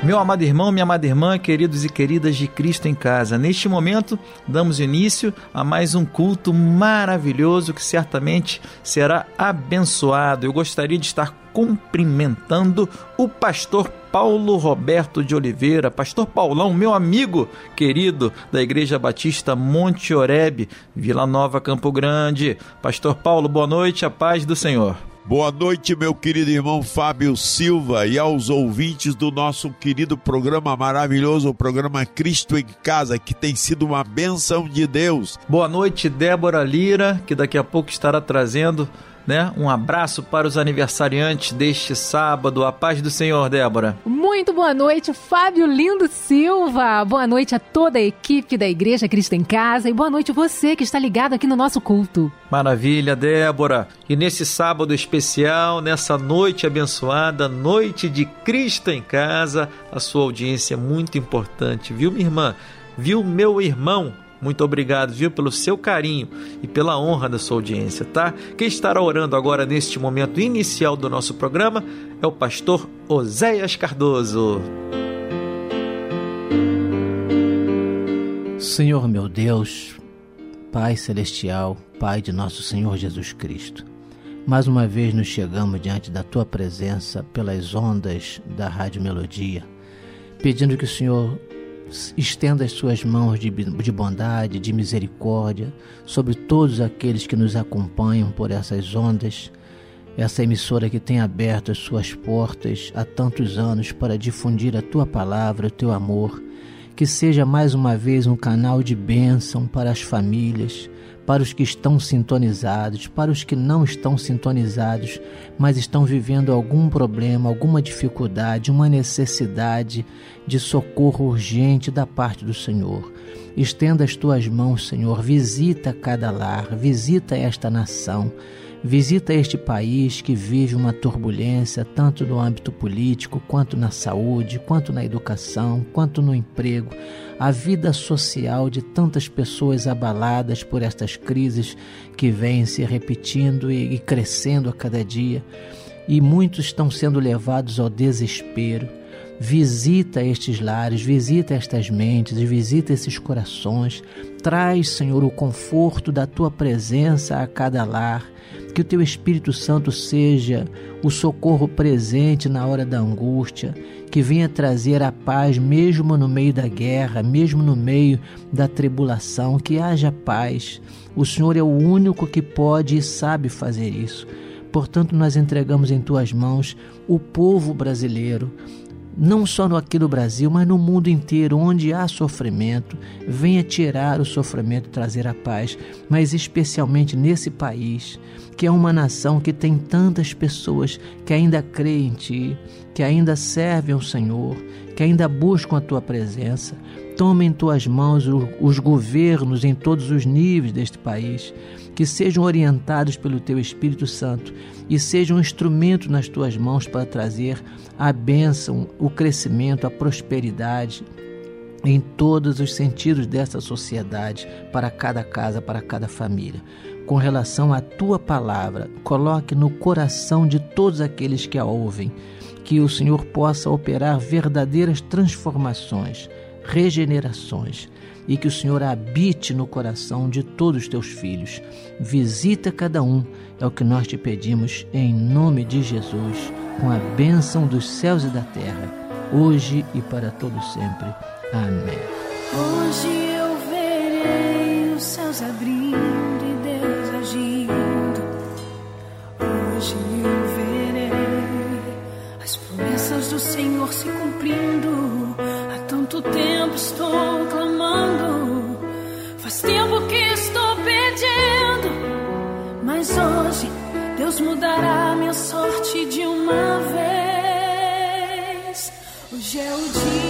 Meu amado irmão, minha amada irmã, queridos e queridas de Cristo em casa, neste momento damos início a mais um culto maravilhoso que certamente será abençoado. Eu gostaria de estar cumprimentando o pastor Paulo Roberto de Oliveira, pastor Paulão, meu amigo querido da Igreja Batista Monte Oreb, Vila Nova, Campo Grande. Pastor Paulo, boa noite, a paz do Senhor. Boa noite, meu querido irmão Fábio Silva e aos ouvintes do nosso querido programa maravilhoso, o programa Cristo em Casa, que tem sido uma benção de Deus. Boa noite, Débora Lira, que daqui a pouco estará trazendo né? Um abraço para os aniversariantes deste sábado. A paz do Senhor, Débora. Muito boa noite, Fábio Lindo Silva. Boa noite a toda a equipe da Igreja Cristo em Casa e boa noite você que está ligado aqui no nosso culto. Maravilha, Débora. E nesse sábado especial, nessa noite abençoada, noite de Cristo em Casa, a sua audiência é muito importante, viu, minha irmã? Viu, meu irmão? Muito obrigado, viu, pelo seu carinho e pela honra da sua audiência, tá? Quem estará orando agora neste momento inicial do nosso programa é o pastor Oséias Cardoso. Senhor meu Deus, Pai celestial, Pai de nosso Senhor Jesus Cristo. Mais uma vez nos chegamos diante da tua presença pelas ondas da Rádio Melodia, pedindo que o Senhor estenda as suas mãos de, de bondade, de misericórdia sobre todos aqueles que nos acompanham por essas ondas. Essa emissora que tem aberto as suas portas há tantos anos para difundir a tua palavra, o teu amor, que seja mais uma vez um canal de bênção para as famílias, para os que estão sintonizados, para os que não estão sintonizados, mas estão vivendo algum problema, alguma dificuldade, uma necessidade de socorro urgente da parte do Senhor. Estenda as tuas mãos, Senhor, visita cada lar, visita esta nação. Visita este país que vive uma turbulência tanto no âmbito político, quanto na saúde, quanto na educação, quanto no emprego a vida social de tantas pessoas abaladas por estas crises que vêm se repetindo e, crescendo a cada dia, e muitos estão sendo levados ao desespero. Visita estes lares, visita estas mentes, visita esses corações. Traz, Senhor, o conforto da tua presença a cada lar que o teu Espírito Santo seja o socorro presente na hora da angústia, que venha trazer a paz mesmo no meio da guerra, mesmo no meio da tribulação, que haja paz. O Senhor é o único que pode e sabe fazer isso. Portanto, nós entregamos em tuas mãos o povo brasileiro, não só aqui no Brasil, mas no mundo inteiro, onde há sofrimento, venha tirar o sofrimento e trazer a paz, mas especialmente nesse país, que é uma nação que tem tantas pessoas que ainda creem em Ti, que ainda servem ao Senhor, que ainda buscam a Tua presença. Toma em Tuas mãos os governos em todos os níveis deste país, que sejam orientados pelo Teu Espírito Santo e seja um instrumento nas tuas mãos para trazer a bênção, o crescimento, a prosperidade em todos os sentidos dessa sociedade, para cada casa, para cada família. Com relação à tua palavra, coloque no coração de todos aqueles que a ouvem, que o Senhor possa operar verdadeiras transformações, regenerações e que o Senhor habite no coração de todos os teus filhos. Visita cada um, é o que nós te pedimos em nome de Jesus, com a bênção dos céus e da terra, hoje e para todo sempre. Amém. Hoje eu verei os céus abrindo e Deus agindo. Hoje eu verei as promessas do Senhor se cumprindo. Há tanto tempo estou clamando, faz tempo que estou pedindo, mas hoje Deus mudará minha sorte de uma vez. Hoje é o dia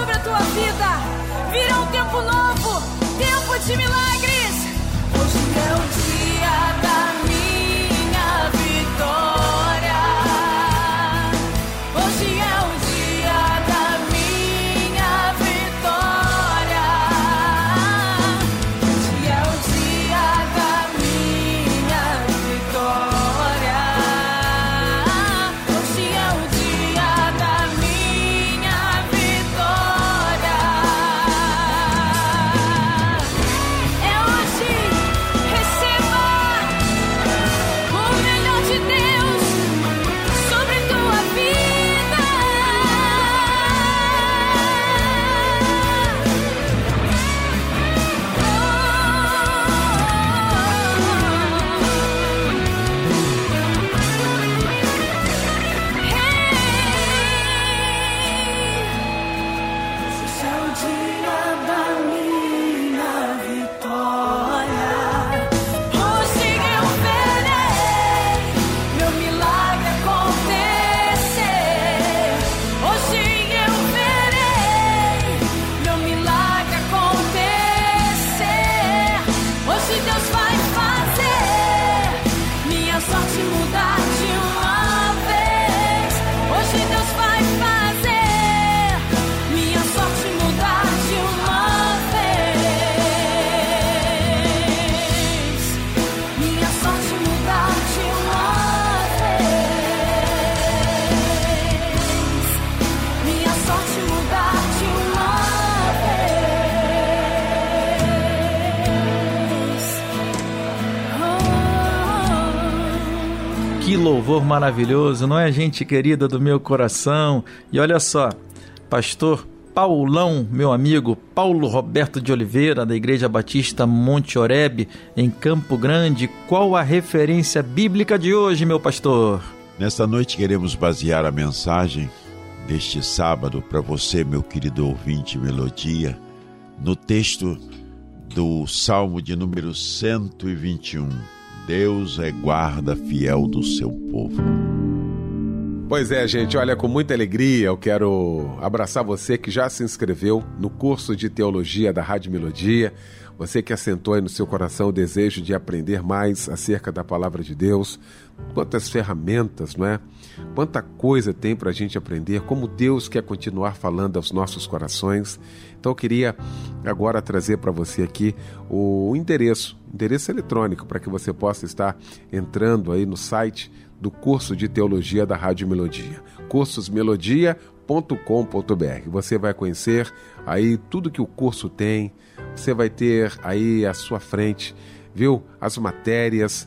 sobre a tua vida. Virá um tempo novo, tempo de milagres. Louvor maravilhoso, não é, gente querida do meu coração? E olha só, pastor Paulão, meu amigo, Paulo Roberto de Oliveira, da Igreja Batista Monte Oreb, em Campo Grande, qual a referência bíblica de hoje, meu pastor? Nesta noite queremos basear a mensagem deste sábado para você, meu querido ouvinte Melodia, no texto do Salmo de número 121. Deus é guarda fiel do seu povo. Pois é, gente, olha, com muita alegria eu quero abraçar você que já se inscreveu no curso de teologia da Rádio Melodia, você que assentou aí no seu coração o desejo de aprender mais acerca da palavra de Deus, quantas ferramentas, não é? Quanta coisa tem para a gente aprender, como Deus quer continuar falando aos nossos corações. Então eu queria agora trazer para você aqui o endereço, endereço eletrônico, para que você possa estar entrando aí no site do curso de teologia da Rádio Melodia, cursosmelodia.com.br. Você vai conhecer aí tudo que o curso tem, você vai ter aí à sua frente, viu, as matérias,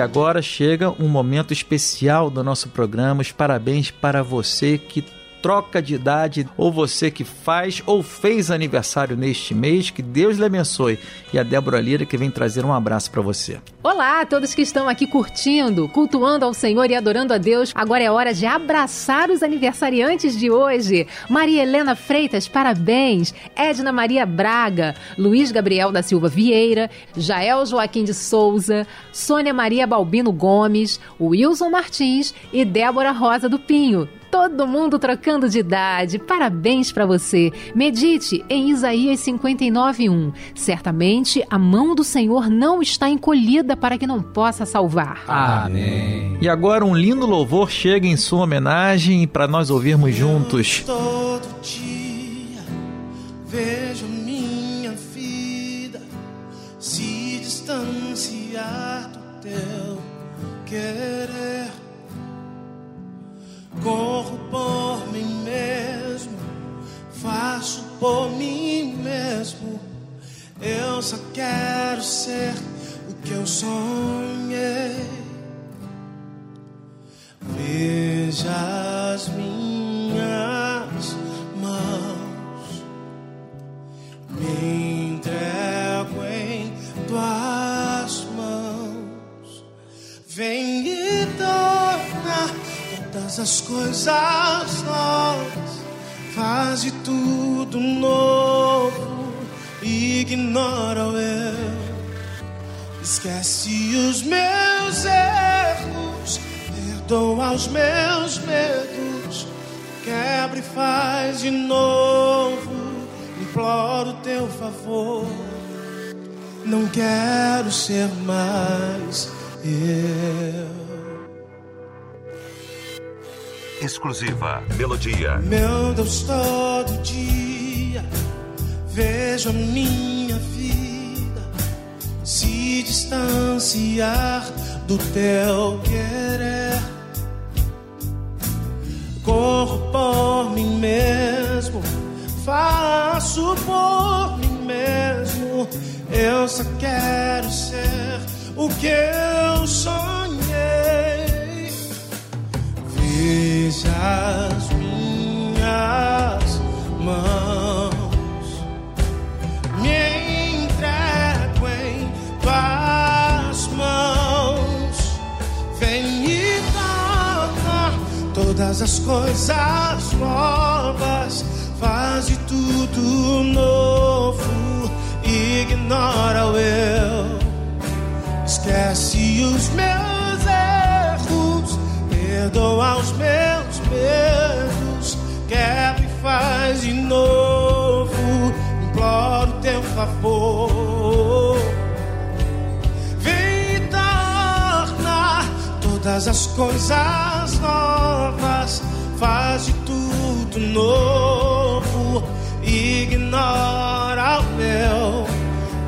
E agora chega um momento especial do nosso programa. Os parabéns para você que troca de idade, ou você que faz ou fez aniversário neste mês, que Deus lhe abençoe. E a Débora Lira que vem trazer um abraço para você. Olá a todos que estão aqui curtindo, cultuando ao Senhor e adorando a Deus. Agora é hora de abraçar os aniversariantes de hoje. Maria Helena Freitas, parabéns. Edna Maria Braga, Luiz Gabriel da Silva Vieira, Jael Joaquim de Souza, Sônia Maria Balbino Gomes, Wilson Martins e Débora Rosa do Pinho. Todo mundo trocando de idade. Parabéns para você. Medite em Isaías 59:1. Certamente a mão do Senhor não está encolhida para que não possa salvar. Amém. E agora um lindo louvor chega em sua homenagem para nós ouvirmos juntos. Todo dia Corro por mim mesmo, faço por mim mesmo. Eu só quero ser o que eu sonhei. Veja todas as coisas novas, faz de tudo novo, ignora o eu. Esquece os meus erros, perdoa os meus medos, quebra e faz de novo. Imploro teu favor, não quero ser mais eu. Exclusiva Melodia. Meu Deus, todo dia vejo a minha vida se distanciar do teu querer. Corro por mim mesmo, faço por mim mesmo. Eu só quero ser o que eu sonhei. As minhas mãos, me entrego em tuas mãos. Vem e toca todas as coisas novas, faz de tudo novo, ignora o eu, esquece os meus erros. Perdoa os meus quebra e faz de novo. Imploro teu favor. Vem e torna todas as coisas novas, faz de tudo novo. Ignora o meu,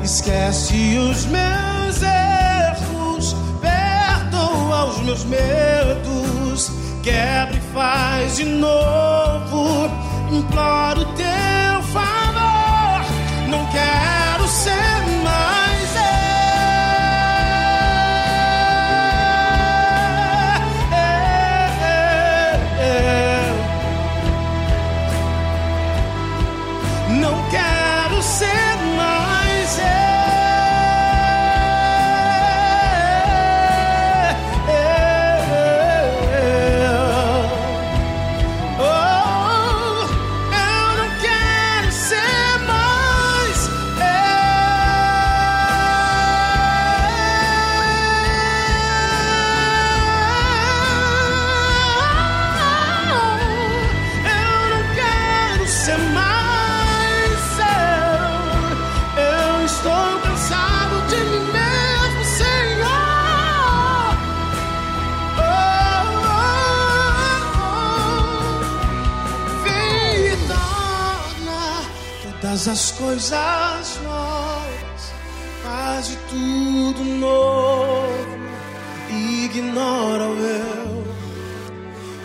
esquece os meus erros, perdoa os meus medos, quebra faz de novo. Imploro coisas novas, faz de tudo novo, ignora o eu,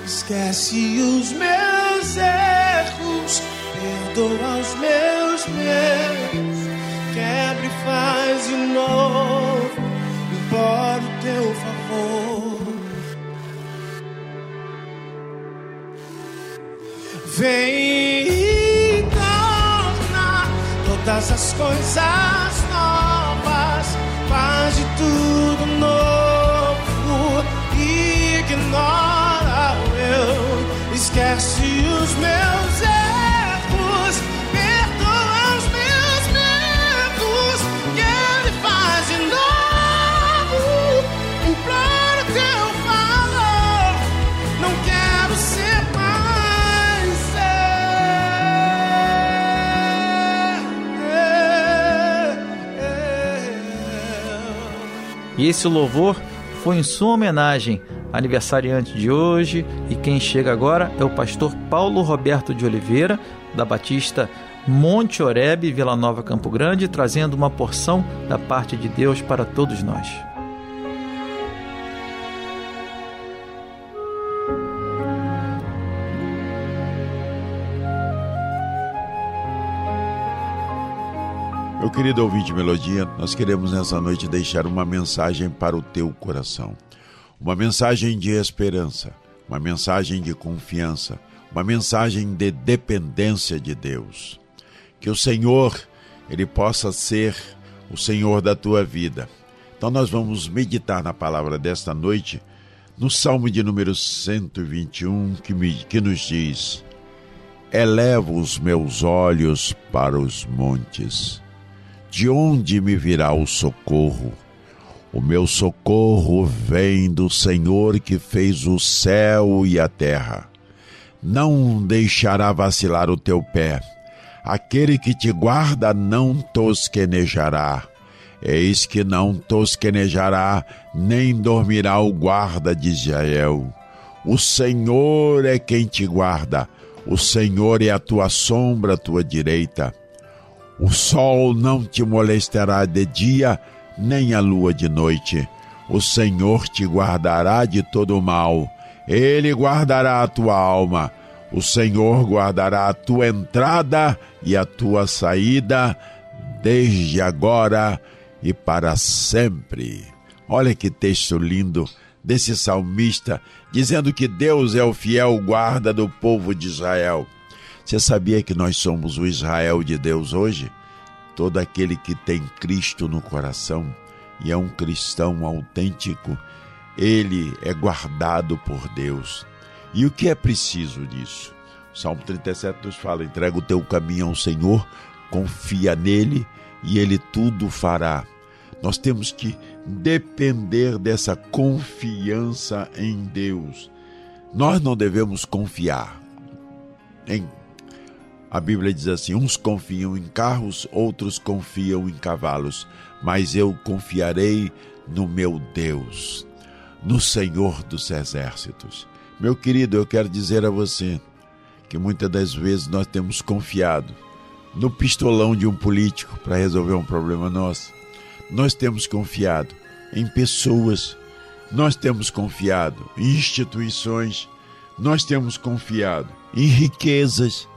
esquece os meus erros, perdoa os meus medos, quebra e faz de novo, imploro teu favor. Vem todas as coisas novas, faz de tudo novo, ignora o eu, esquece os meus E esse louvor foi em sua homenagem, aniversariante de hoje, e quem chega agora é o pastor Paulo Roberto de Oliveira, da Batista Monte Oreb, Vila Nova Campo Grande, trazendo uma porção da parte de Deus para todos nós. Meu querido ouvinte Melodia, nós queremos nessa noite deixar uma mensagem para o teu coração. Uma mensagem de esperança, uma mensagem de confiança, uma mensagem de dependência de Deus. Que o Senhor, ele possa ser o Senhor da tua vida. Então nós vamos meditar na palavra desta noite, no Salmo de número 121, que, me, que nos diz: Elevo os meus olhos para os montes de onde me virá o socorro? O meu socorro vem do Senhor que fez o céu e a terra. Não deixará vacilar o teu pé. Aquele que te guarda não tosquenejará. Eis que não tosquenejará, nem dormirá o guarda de Israel. O Senhor é quem te guarda. O Senhor é a tua sombra, a tua direita. O sol não te molestará de dia, nem a lua de noite. O Senhor te guardará de todo mal. Ele guardará a tua alma. O Senhor guardará a tua entrada e a tua saída, desde agora e para sempre. Olha que texto lindo desse salmista, dizendo que Deus é o fiel guarda do povo de Israel. Você sabia que nós somos o Israel de Deus hoje? Todo aquele que tem Cristo no coração e é um cristão autêntico, ele é guardado por Deus. E o que é preciso disso? O Salmo 37 nos fala: entrega o teu caminho ao Senhor, confia nele e ele tudo fará. Nós temos que depender dessa confiança em Deus. Nós não devemos confiar em a Bíblia diz assim: uns confiam em carros, outros confiam em cavalos, mas eu confiarei no meu Deus, no Senhor dos Exércitos. Meu querido, eu quero dizer a você que muitas das vezes nós temos confiado no pistolão de um político para resolver um problema nosso. Nós temos confiado em pessoas, nós temos confiado em instituições, nós temos confiado em riquezas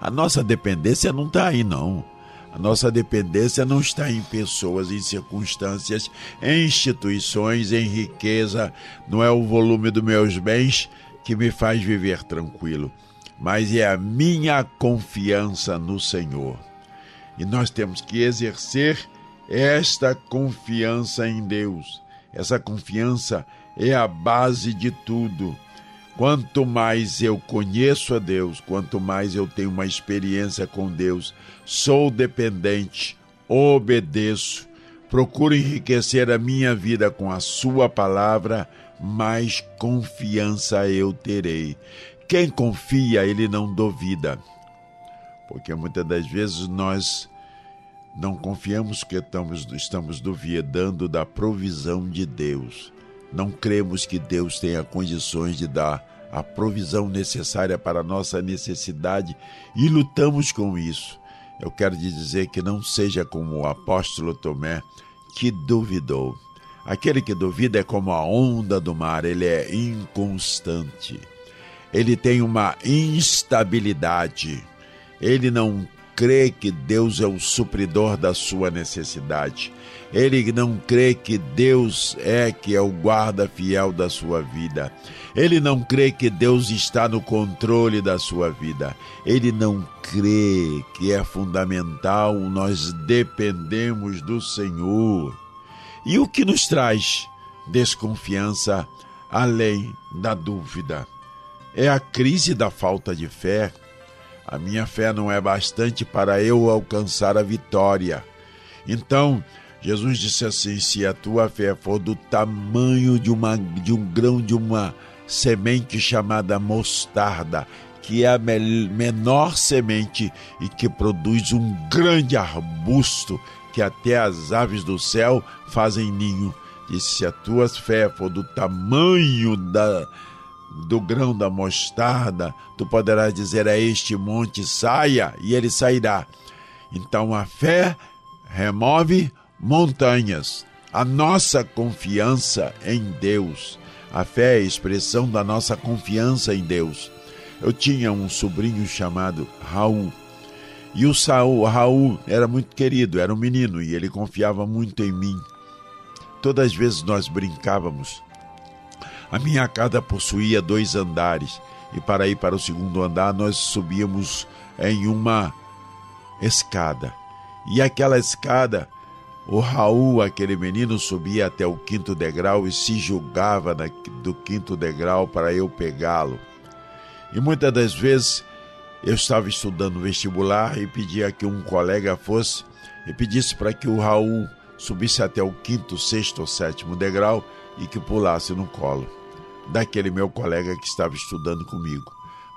a nossa dependência não está aí, não. A nossa dependência não está em pessoas, em circunstâncias, em instituições, em riqueza. Não é o volume dos meus bens que me faz viver tranquilo, mas é a minha confiança no Senhor. E nós temos que exercer esta confiança em Deus. Essa confiança é a base de tudo. Quanto mais eu conheço a Deus, quanto mais eu tenho uma experiência com Deus, sou dependente, obedeço, procuro enriquecer a minha vida com a Sua palavra, mais confiança eu terei. Quem confia, ele não duvida. Porque muitas das vezes nós não confiamos que estamos, estamos duvidando da provisão de Deus não cremos que Deus tenha condições de dar a provisão necessária para a nossa necessidade e lutamos com isso. Eu quero dizer que não seja como o apóstolo Tomé, que duvidou. Aquele que duvida é como a onda do mar, ele é inconstante. Ele tem uma instabilidade. Ele não crê que Deus é o supridor da sua necessidade. Ele não crê que Deus é que é o guarda fiel da sua vida. Ele não crê que Deus está no controle da sua vida. Ele não crê que é fundamental nós dependemos do Senhor. E o que nos traz desconfiança além da dúvida? É a crise da falta de fé. A minha fé não é bastante para eu alcançar a vitória. Então, Jesus disse assim: se a tua fé for do tamanho de, uma, de um grão de uma semente chamada mostarda, que é a menor semente e que produz um grande arbusto que até as aves do céu fazem ninho. Disse: se a tua fé for do tamanho da, do grão da mostarda, tu poderás dizer a este monte: saia, e ele sairá. Então a fé remove montanhas. A nossa confiança em Deus. A fé é a expressão da nossa confiança em Deus. Eu tinha um sobrinho chamado Raul. E o Saul, Raul era muito querido, era um menino e ele confiava muito em mim. Todas as vezes nós brincávamos. A minha casa possuía dois andares e para ir para o segundo andar nós subíamos em uma escada. E aquela escada o Raul, aquele menino, subia até o quinto degrau e se julgava do quinto degrau para eu pegá-lo. E muitas das vezes eu estava estudando vestibular e pedia que um colega fosse e pedisse para que o Raul subisse até o quinto, sexto ou sétimo degrau e que pulasse no colo daquele meu colega que estava estudando comigo.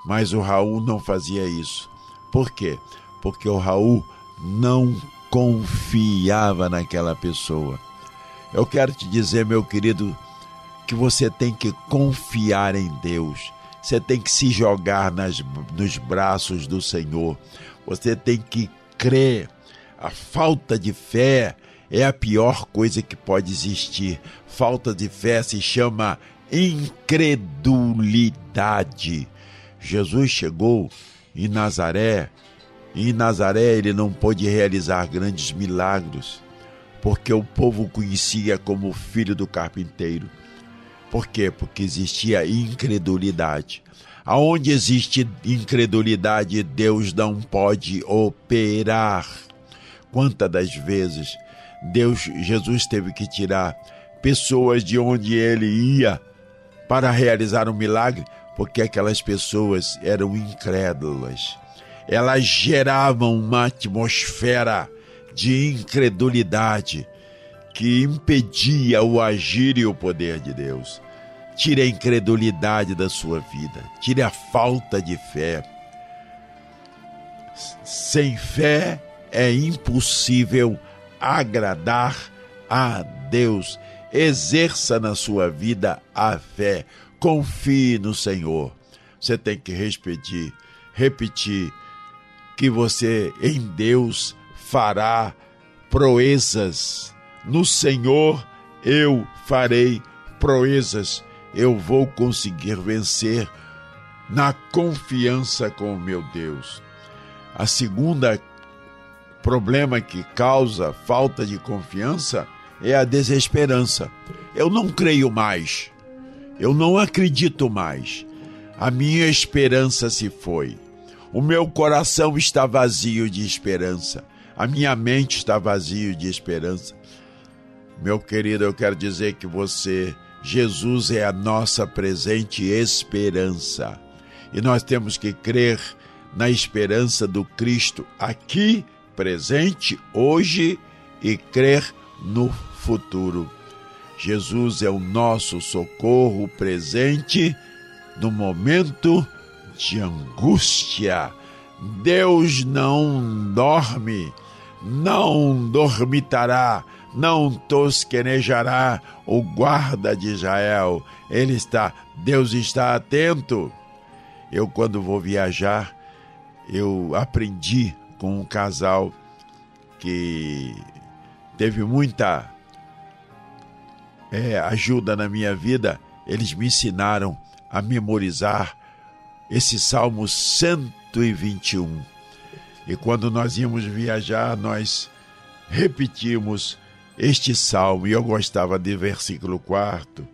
Mas o Raul não fazia isso. Por quê? Porque o Raul não confiava naquela pessoa. Eu quero te dizer, meu querido, que você tem que confiar em Deus. Você tem que se jogar nas, nos braços do Senhor. Você tem que crer. A falta de fé é a pior coisa que pode existir. Falta de fé se chama incredulidade. Jesus chegou em Nazaré em Nazaré ele não pôde realizar grandes milagres, porque o povo o conhecia como filho do carpinteiro. Por quê? Porque existia incredulidade. Aonde existe incredulidade, Deus não pode operar. Quantas das vezes Deus, Jesus teve que tirar pessoas de onde ele ia para realizar um milagre, porque aquelas pessoas eram incrédulas elas geravam uma atmosfera de incredulidade que impedia o agir e o poder de Deus. Tire a incredulidade da sua vida, tire a falta de fé. Sem fé é impossível agradar a Deus. Exerça na sua vida a fé. Confie no Senhor. Você tem que repetir, repetir que você em Deus fará proezas. No Senhor eu farei proezas. Eu vou conseguir vencer na confiança com o meu Deus. A segunda problema que causa falta de confiança é a desesperança. Eu não creio mais. Eu não acredito mais. A minha esperança se foi. O meu coração está vazio de esperança. A minha mente está vazio de esperança. Meu querido, eu quero dizer que você, Jesus é a nossa presente esperança. E nós temos que crer na esperança do Cristo aqui, presente, hoje e crer no futuro. Jesus é o nosso socorro presente no momento de angústia. Deus não dorme, não dormitará, não tosquenejará o guarda de Israel. Ele está, Deus está atento. Eu, quando vou viajar, eu aprendi com um casal que teve muita é, ajuda na minha vida. Eles me ensinaram a memorizar esse Salmo 121. E quando nós íamos viajar, nós repetimos este salmo. E eu gostava de versículo 4,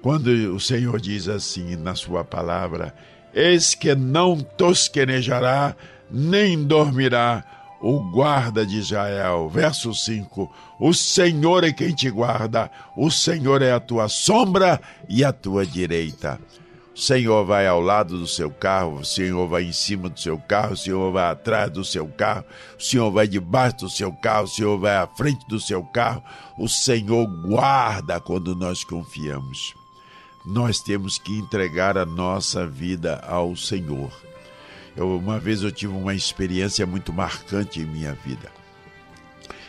quando o Senhor diz assim na sua palavra: Eis que não tosquenejará, nem dormirá o guarda de Israel. Verso 5: O Senhor é quem te guarda, o Senhor é a tua sombra e a tua direita. O Senhor vai ao lado do seu carro, o Senhor vai em cima do seu carro, o Senhor vai atrás do seu carro, o Senhor vai debaixo do seu carro, o Senhor vai à frente do seu carro. O Senhor guarda quando nós confiamos. Nós temos que entregar a nossa vida ao Senhor. Eu, uma vez eu tive uma experiência muito marcante em minha vida.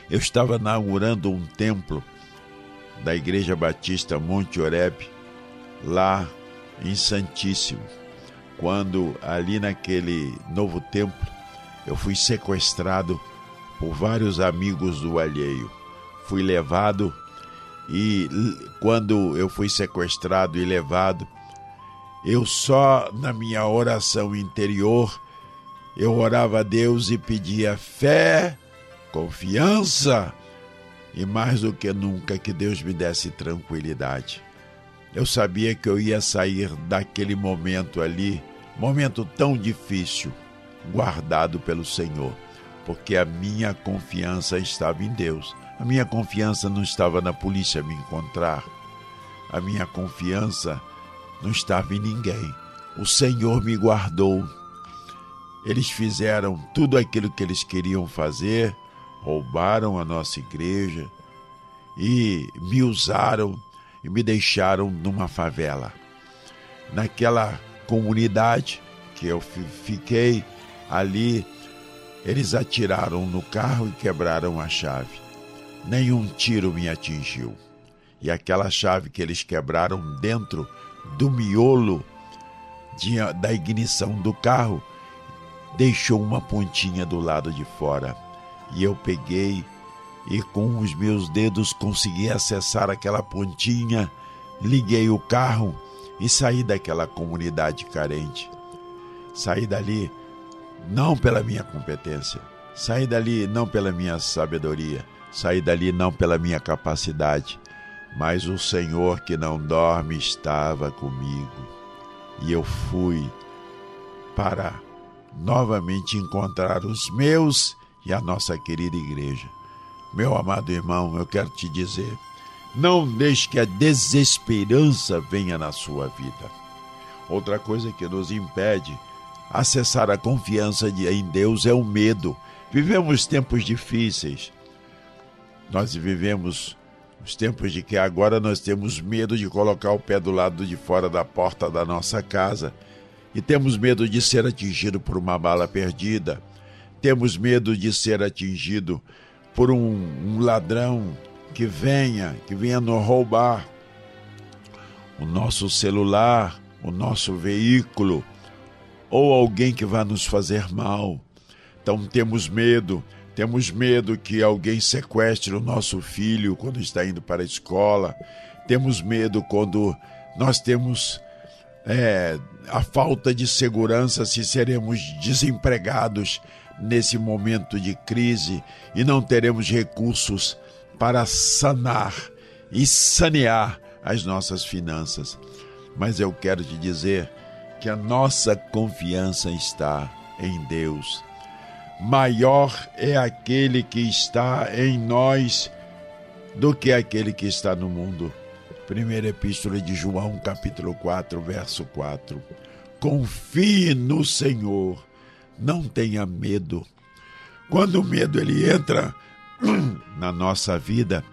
Eu estava inaugurando um templo da Igreja Batista Monte Oreb, lá em Santíssimo, quando ali naquele novo templo eu fui sequestrado por vários amigos do alheio. Fui levado e quando eu fui sequestrado e levado, eu só na minha oração interior eu orava a Deus e pedia fé, confiança e mais do que nunca que Deus me desse tranquilidade. Eu sabia que eu ia sair daquele momento ali, momento tão difícil, guardado pelo Senhor, porque a minha confiança estava em Deus. A minha confiança não estava na polícia me encontrar. A minha confiança não estava em ninguém. O Senhor me guardou. Eles fizeram tudo aquilo que eles queriam fazer, roubaram a nossa igreja e me usaram e me deixaram numa favela. Naquela comunidade que eu fiquei ali, eles atiraram no carro e quebraram a chave. Nenhum tiro me atingiu. E aquela chave que eles quebraram dentro do miolo de, da ignição do carro deixou uma pontinha do lado de fora. E eu peguei e com os meus dedos consegui acessar aquela pontinha, liguei o carro e saí daquela comunidade carente. Saí dali não pela minha competência, saí dali não pela minha sabedoria, saí dali não pela minha capacidade, mas o Senhor que não dorme estava comigo. E eu fui para novamente encontrar os meus e a nossa querida igreja. Meu amado irmão, eu quero te dizer: não deixe que a desesperança venha na sua vida. Outra coisa que nos impede acessar a confiança em Deus é o medo. Vivemos tempos difíceis. Nós vivemos os tempos de que agora nós temos medo de colocar o pé do lado de fora da porta da nossa casa e temos medo de ser atingido por uma bala perdida. Temos medo de ser atingido por um, um ladrão que venha, que venha nos roubar o nosso celular, o nosso veículo, ou alguém que vá nos fazer mal. Então temos medo, temos medo que alguém sequestre o nosso filho quando está indo para a escola. Temos medo quando nós temos é, a falta de segurança se seremos desempregados nesse momento de crise e não teremos recursos para sanar e sanear as nossas finanças. Mas eu quero te dizer que a nossa confiança está em Deus. Maior é aquele que está em nós do que aquele que está no mundo. Primeira Epístola de João, capítulo 4, verso 4. Confie no Senhor não tenha medo. Quando o medo ele entra na nossa vida,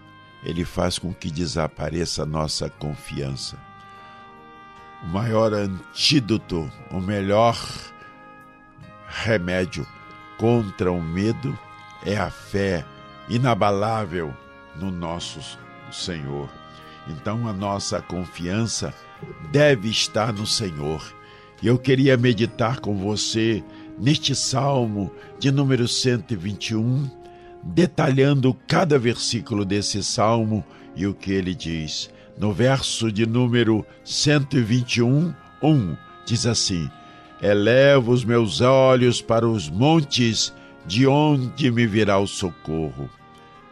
ele faz com que desapareça a nossa confiança. O maior antídoto, o melhor remédio contra o medo é a fé inabalável no nosso Senhor. Então a nossa confiança deve estar no Senhor. E eu queria meditar com você neste salmo de número 121, detalhando cada versículo desse salmo e o que ele diz. No verso de número 121, 1, diz assim: Elevo os meus olhos para os montes, de onde me virá o socorro?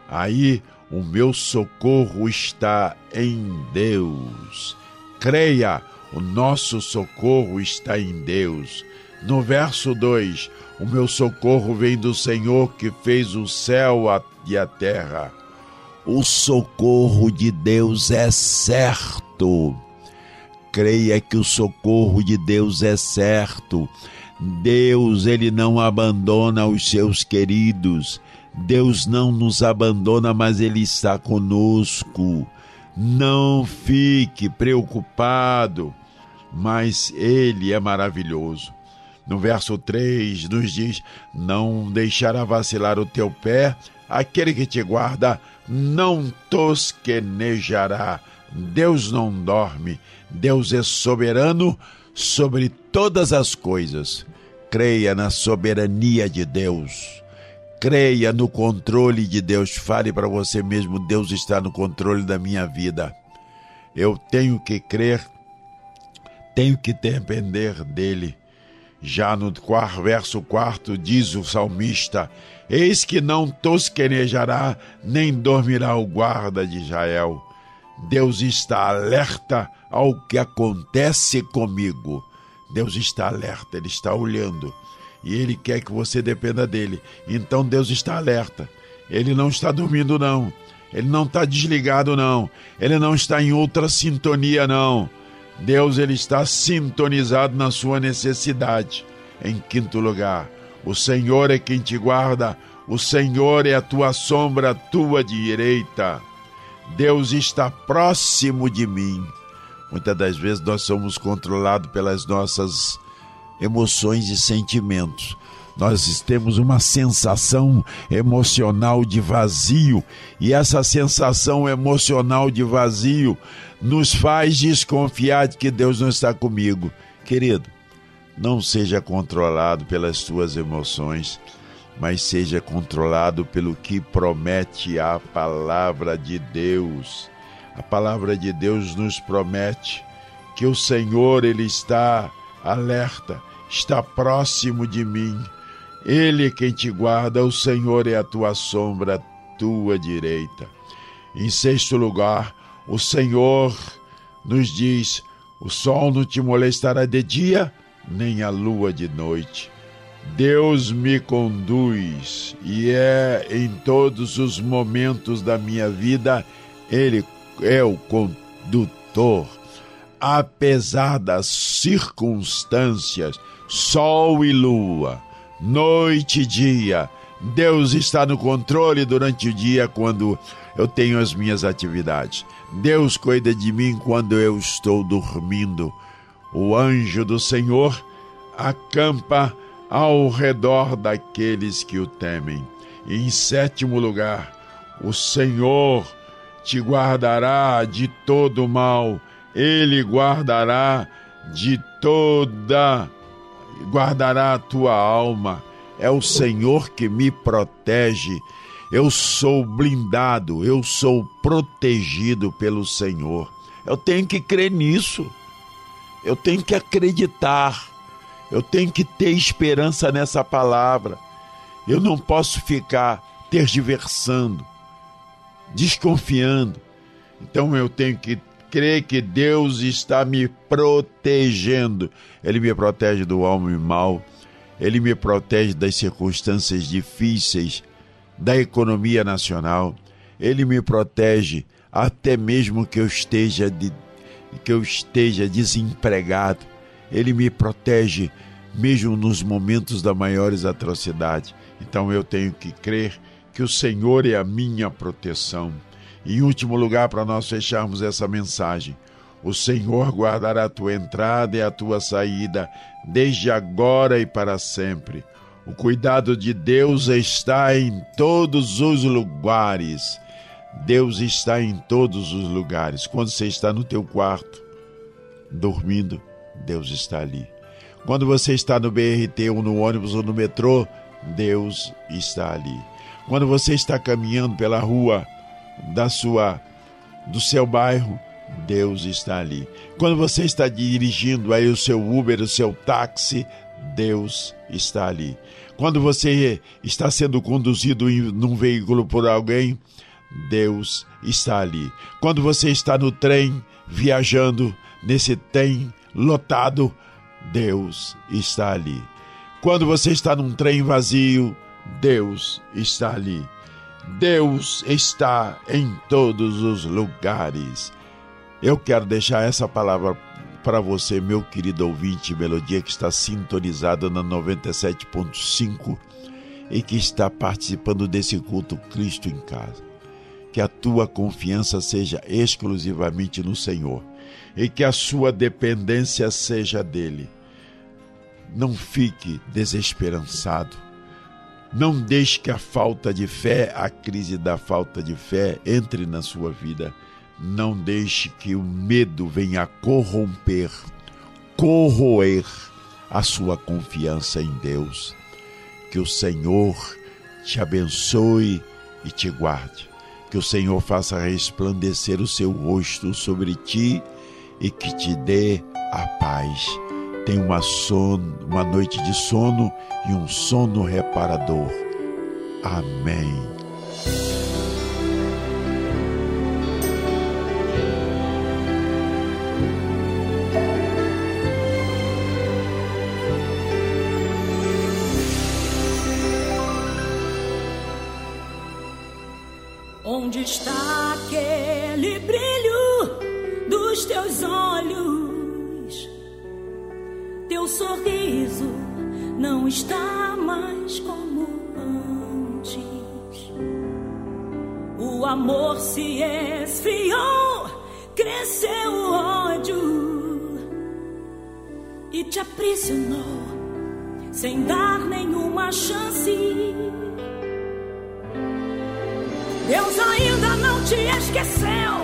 Aí o meu socorro está em Deus. Creia, o nosso socorro está em Deus. No verso 2, o meu socorro vem do Senhor que fez o céu e a terra. O socorro de Deus é certo. Creia que o socorro de Deus é certo. Deus, ele não abandona os seus queridos. Deus não nos abandona, mas ele está conosco. Não fique preocupado, mas ele é maravilhoso. No verso 3 nos diz: Não deixará vacilar o teu pé, aquele que te guarda não tosquenejará. Deus não dorme, Deus é soberano sobre todas as coisas. Creia na soberania de Deus. Creia no controle de Deus. Fale para você mesmo: Deus está no controle da minha vida. Eu tenho que crer, tenho que depender dele. Já no verso quarto diz o salmista: Eis que não tosquenejará, nem dormirá o guarda de Israel. Deus está alerta ao que acontece comigo. Deus está alerta, Ele está olhando. E Ele quer que você dependa dele. Então Deus está alerta. Ele não está dormindo, não. Ele não está desligado, não. Ele não está em outra sintonia, não. Deus ele está sintonizado na sua necessidade. Em quinto lugar, o Senhor é quem te guarda, o Senhor é a tua sombra, a tua direita. Deus está próximo de mim. Muitas das vezes nós somos controlados pelas nossas emoções e sentimentos. Nós temos uma sensação emocional de vazio, e essa sensação emocional de vazio nos faz desconfiar de que Deus não está comigo. Querido, não seja controlado pelas suas emoções, mas seja controlado pelo que promete a palavra de Deus. A palavra de Deus nos promete que o Senhor ele está alerta, está próximo de mim. Ele é quem te guarda, o Senhor é a tua sombra, a tua direita. Em sexto lugar, o Senhor nos diz: o sol não te molestará de dia, nem a lua de noite. Deus me conduz e é em todos os momentos da minha vida, Ele é o condutor. Apesar das circunstâncias, sol e lua, noite e dia, Deus está no controle durante o dia quando eu tenho as minhas atividades. Deus cuida de mim quando eu estou dormindo. O anjo do Senhor acampa ao redor daqueles que o temem. E em sétimo lugar, o Senhor te guardará de todo mal, ele guardará de toda guardará a tua alma. É o Senhor que me protege eu sou blindado, eu sou protegido pelo Senhor. Eu tenho que crer nisso. Eu tenho que acreditar. Eu tenho que ter esperança nessa palavra. Eu não posso ficar tergiversando, desconfiando. Então eu tenho que crer que Deus está me protegendo. Ele me protege do homem mau, ele me protege das circunstâncias difíceis da economia nacional. Ele me protege até mesmo que eu esteja de, que eu esteja desempregado. Ele me protege mesmo nos momentos das maiores atrocidades. Então eu tenho que crer que o Senhor é a minha proteção. Em último lugar, para nós fecharmos essa mensagem, o Senhor guardará a tua entrada e a tua saída, desde agora e para sempre. O cuidado de Deus está em todos os lugares. Deus está em todos os lugares. Quando você está no teu quarto, dormindo, Deus está ali. Quando você está no BRT ou no ônibus ou no metrô, Deus está ali. Quando você está caminhando pela rua da sua do seu bairro, Deus está ali. Quando você está dirigindo aí o seu Uber, o seu táxi, Deus está ali. Quando você está sendo conduzido em num veículo por alguém, Deus está ali. Quando você está no trem viajando nesse trem lotado, Deus está ali. Quando você está num trem vazio, Deus está ali. Deus está em todos os lugares. Eu quero deixar essa palavra para você, meu querido ouvinte, melodia que está sintonizada na 97.5 e que está participando desse culto Cristo em casa. Que a tua confiança seja exclusivamente no Senhor e que a sua dependência seja dele. Não fique desesperançado. Não deixe que a falta de fé, a crise da falta de fé, entre na sua vida não deixe que o medo venha corromper, corroer a sua confiança em Deus. Que o Senhor te abençoe e te guarde. Que o Senhor faça resplandecer o seu rosto sobre ti e que te dê a paz. Tenha uma, sono, uma noite de sono e um sono reparador. Amém. Amor se esfriou, cresceu o ódio e te aprisionou sem dar nenhuma chance. Deus ainda não te esqueceu.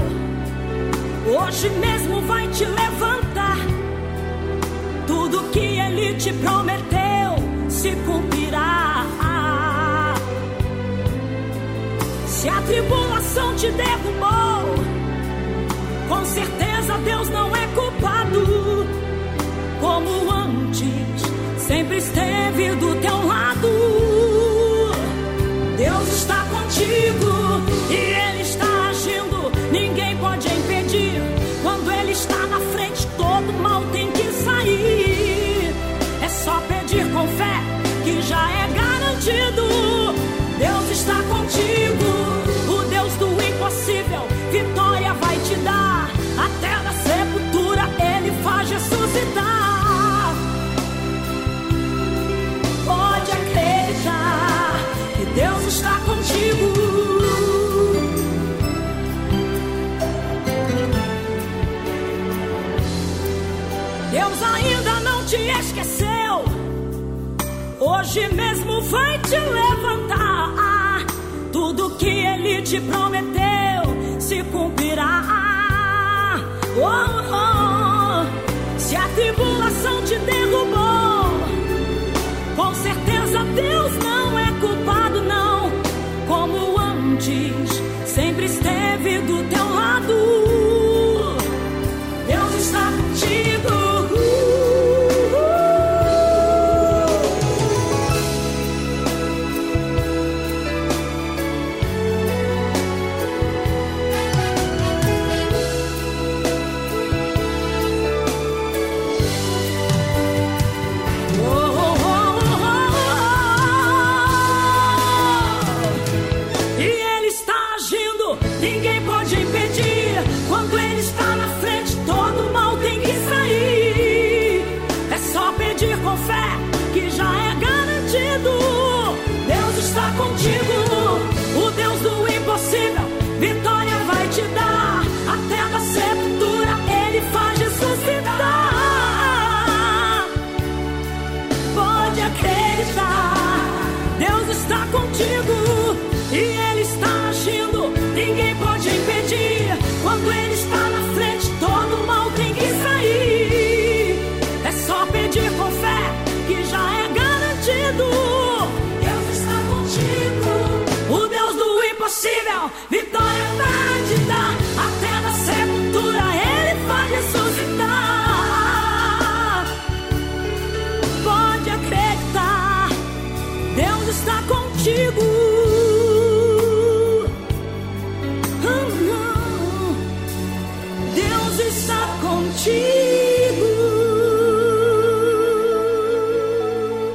Hoje mesmo vai te levantar. Tudo que ele te prometeu Se a tribulação te derrubou, com certeza Deus não é culpado. Como antes, sempre esteve do teu Hoje mesmo vai te levantar. Tudo que ele te prometeu se cumprirá. Oh, oh. Se a tribulação te derrubou, com certeza Deus não é culpado, contigo. Oh, não. Deus está contigo.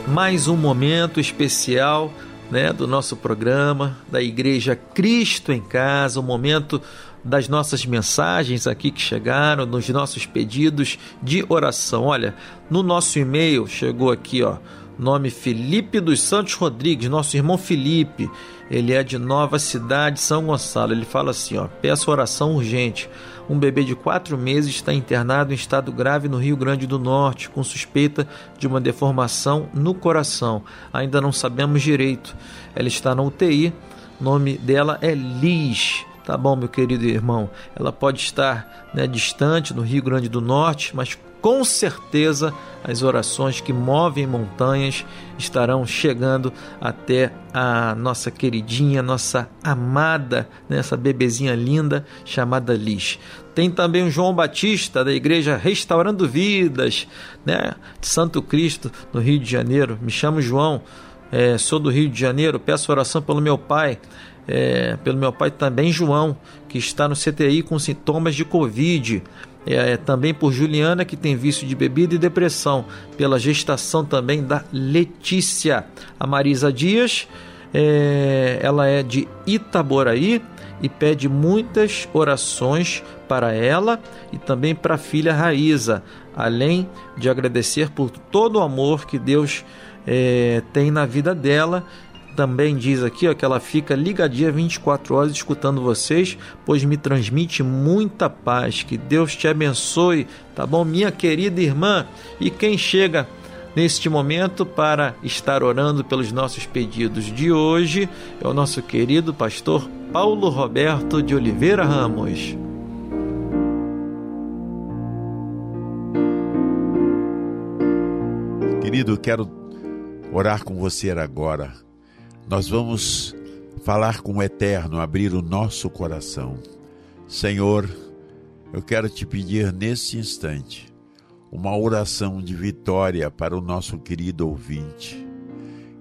Mais um momento especial. Né, do nosso programa, da Igreja Cristo em Casa, o um momento das nossas mensagens aqui que chegaram, dos nossos pedidos de oração. Olha, no nosso e-mail chegou aqui, ó, nome Felipe dos Santos Rodrigues, nosso irmão Felipe. Ele é de Nova Cidade, São Gonçalo. Ele fala assim, ó, peço oração urgente. Um bebê de quatro meses está internado em estado grave no Rio Grande do Norte, com suspeita de uma deformação no coração. Ainda não sabemos direito. Ela está na UTI. Nome dela é Liz. Tá bom, meu querido irmão. Ela pode estar né, distante no Rio Grande do Norte, mas com certeza as orações que movem montanhas estarão chegando até a nossa queridinha, nossa amada, né, essa bebezinha linda chamada Liz. Tem também o João Batista da igreja Restaurando Vidas, né, de Santo Cristo, no Rio de Janeiro. Me chamo João, é, sou do Rio de Janeiro, peço oração pelo meu pai é, pelo meu pai também, João, que está no CTI com sintomas de Covid. É, é, também por Juliana, que tem vício de bebida e depressão. Pela gestação também da Letícia. A Marisa Dias, é, ela é de Itaboraí e pede muitas orações para ela e também para a filha Raíza, além de agradecer por todo o amor que Deus é, tem na vida dela também diz aqui ó, que ela fica ligadinha 24 horas escutando vocês, pois me transmite muita paz. Que Deus te abençoe, tá bom, minha querida irmã? E quem chega neste momento para estar orando pelos nossos pedidos de hoje é o nosso querido pastor Paulo Roberto de Oliveira Ramos. Querido, quero orar com você agora nós vamos falar com o Eterno, abrir o nosso coração. Senhor, eu quero te pedir nesse instante uma oração de vitória para o nosso querido ouvinte.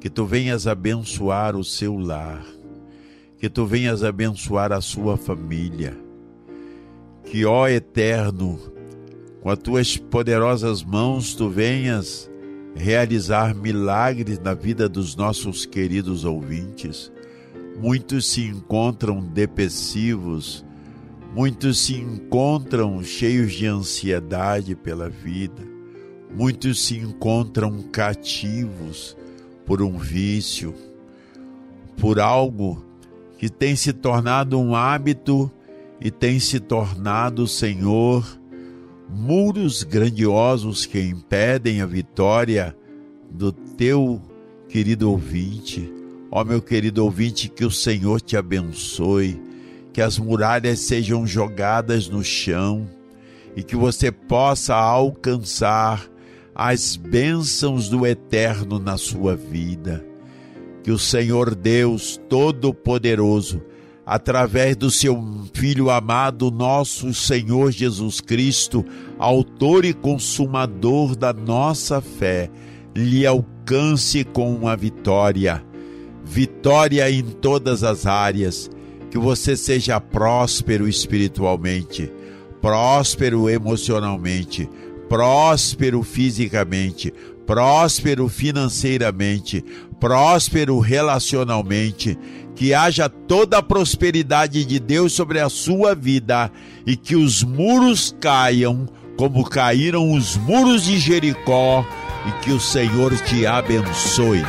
Que tu venhas abençoar o seu lar, que tu venhas abençoar a sua família. Que, ó Eterno, com as tuas poderosas mãos tu venhas realizar milagres na vida dos nossos queridos ouvintes. Muitos se encontram depressivos, muitos se encontram cheios de ansiedade pela vida, muitos se encontram cativos por um vício, por algo que tem se tornado um hábito e tem se tornado, Senhor, muros grandiosos que impedem a vitória do teu querido ouvinte. Ó meu querido ouvinte, que o Senhor te abençoe, que as muralhas sejam jogadas no chão e que você possa alcançar as bênçãos do eterno na sua vida. Que o Senhor Deus Todo-Poderoso através do seu Filho amado, nosso Senhor Jesus Cristo, autor e consumador da nossa fé, lhe alcance com uma vitória, vitória em todas as áreas, que você seja próspero espiritualmente, próspero emocionalmente, próspero fisicamente, próspero financeiramente, próspero relacionalmente que haja toda a prosperidade de Deus sobre a sua vida e que os muros caiam como caíram os muros de Jericó e que o Senhor te abençoe.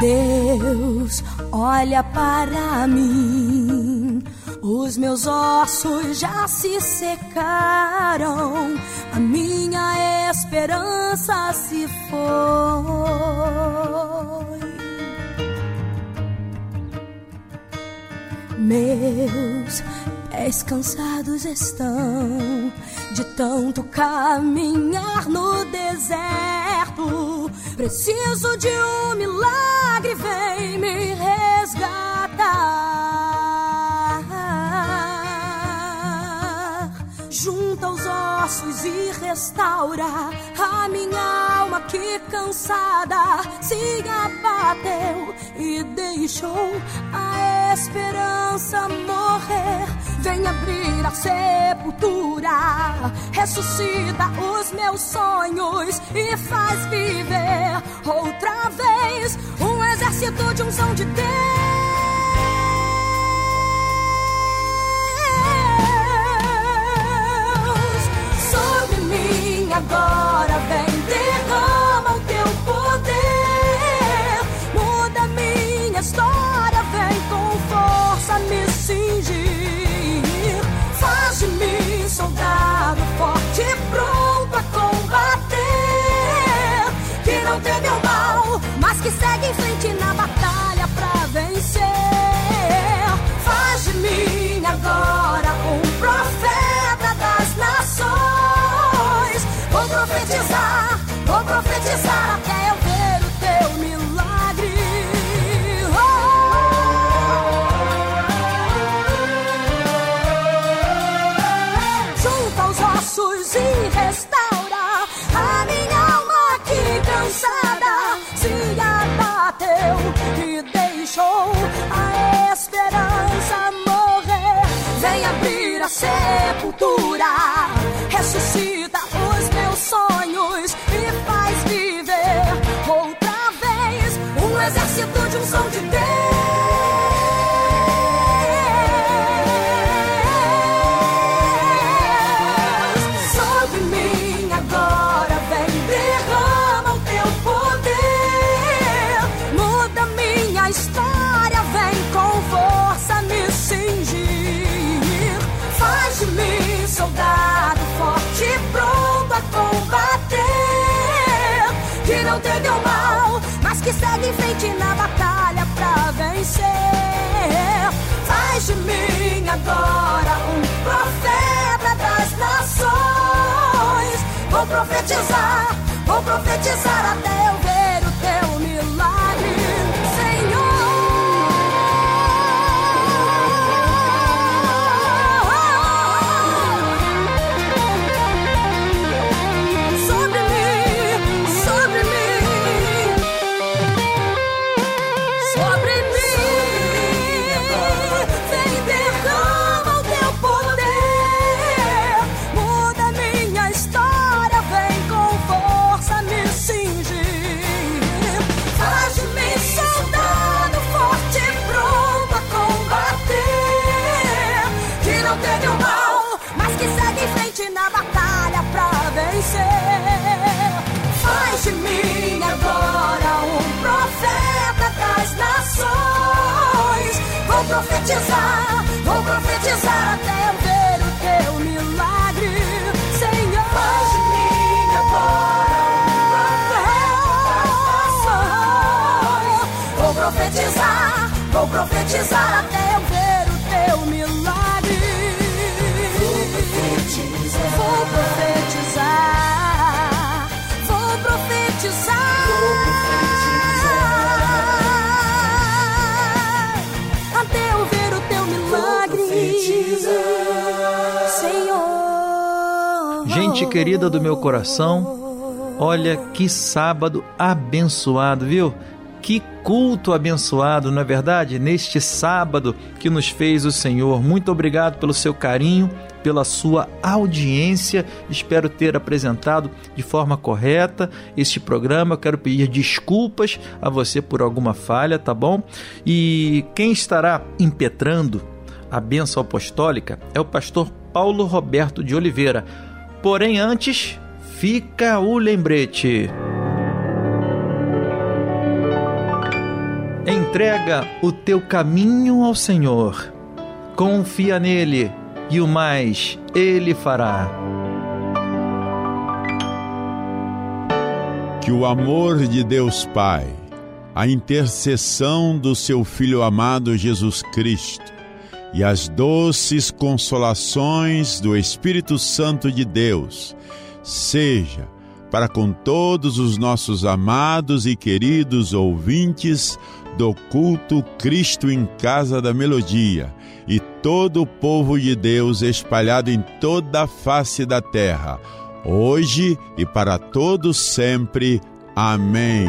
Deus olha para mim os meus ossos já se secaram, a minha esperança se foi. Meus pés cansados estão de tanto caminhar no deserto. Preciso de um milagre, vem me resgatar. Junta os ossos e restaura a minha alma que cansada se abateu e deixou a esperança morrer. Vem abrir a sepultura, ressuscita os meus sonhos e faz viver outra vez um exército de unção de Deus. Agora vem sepultura, ressuscita os meus sonhos e faz viver outra vez um exército de um som de Deus. Profetizar, vou profetizar até profetizar, vou profetizar até eu ver o teu milagre, Senhor. Faz de mim agora um profeta. Vou profetizar, vou profetizar até eu ver Gente querida do meu coração, olha que sábado abençoado, viu? Que culto abençoado, não é verdade? Neste sábado que nos fez o Senhor. Muito obrigado pelo seu carinho, pela sua audiência. Espero ter apresentado de forma correta este programa. Eu quero pedir desculpas a você por alguma falha, tá bom? E quem estará impetrando a bênção apostólica é o pastor Paulo Roberto de Oliveira. Porém, antes, fica o lembrete. Entrega o teu caminho ao Senhor, confia nele e o mais ele fará. Que o amor de Deus Pai, a intercessão do seu Filho amado Jesus Cristo e as doces consolações do Espírito Santo de Deus seja para com todos os nossos amados e queridos ouvintes do culto Cristo em Casa da Melodia e todo o povo de Deus espalhado em toda a face da terra, hoje e para todos sempre. Amém.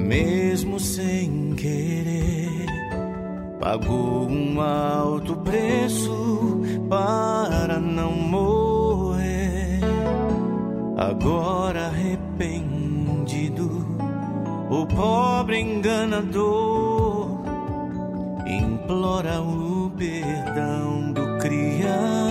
mesmo sem querer, pagou um alto preço para não morrer. Agora arrependido, o pobre enganador implora o perdão do Criador.